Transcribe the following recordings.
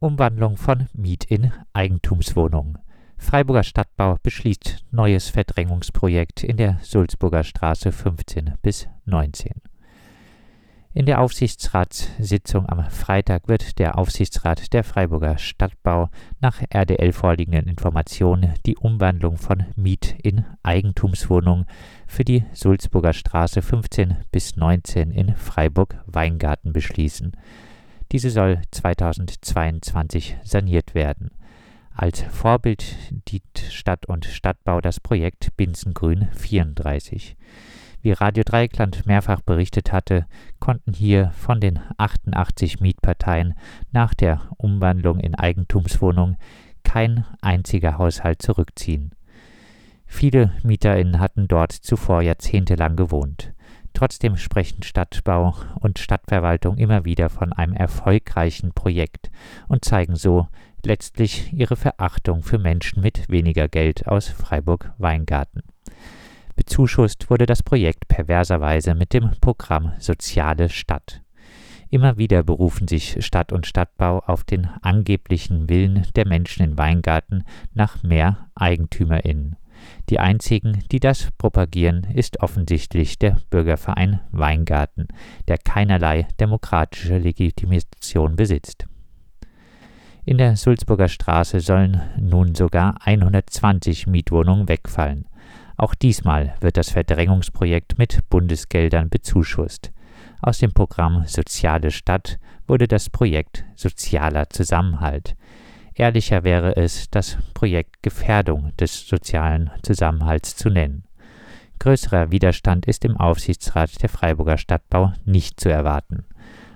Umwandlung von Miet in Eigentumswohnungen. Freiburger Stadtbau beschließt neues Verdrängungsprojekt in der Sulzburger Straße 15 bis 19. In der Aufsichtsratssitzung am Freitag wird der Aufsichtsrat der Freiburger Stadtbau nach RDL vorliegenden Informationen die Umwandlung von Miet- in Eigentumswohnungen für die Sulzburger Straße 15 bis 19 in Freiburg-Weingarten beschließen. Diese soll 2022 saniert werden. Als Vorbild dient Stadt und Stadtbau das Projekt Binsengrün 34. Wie Radio Dreieckland mehrfach berichtet hatte, konnten hier von den 88 Mietparteien nach der Umwandlung in Eigentumswohnungen kein einziger Haushalt zurückziehen. Viele MieterInnen hatten dort zuvor jahrzehntelang gewohnt. Trotzdem sprechen Stadtbau und Stadtverwaltung immer wieder von einem erfolgreichen Projekt und zeigen so letztlich ihre Verachtung für Menschen mit weniger Geld aus Freiburg-Weingarten. Bezuschusst wurde das Projekt perverserweise mit dem Programm Soziale Stadt. Immer wieder berufen sich Stadt und Stadtbau auf den angeblichen Willen der Menschen in Weingarten nach mehr EigentümerInnen. Die einzigen, die das propagieren, ist offensichtlich der Bürgerverein Weingarten, der keinerlei demokratische Legitimation besitzt. In der Sulzburger Straße sollen nun sogar 120 Mietwohnungen wegfallen. Auch diesmal wird das Verdrängungsprojekt mit Bundesgeldern bezuschusst. Aus dem Programm Soziale Stadt wurde das Projekt Sozialer Zusammenhalt. Ehrlicher wäre es, das Projekt Gefährdung des sozialen Zusammenhalts zu nennen. Größerer Widerstand ist im Aufsichtsrat der Freiburger Stadtbau nicht zu erwarten.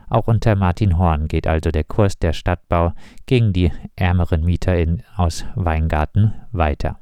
Auch unter Martin Horn geht also der Kurs der Stadtbau gegen die ärmeren MieterInnen aus Weingarten weiter.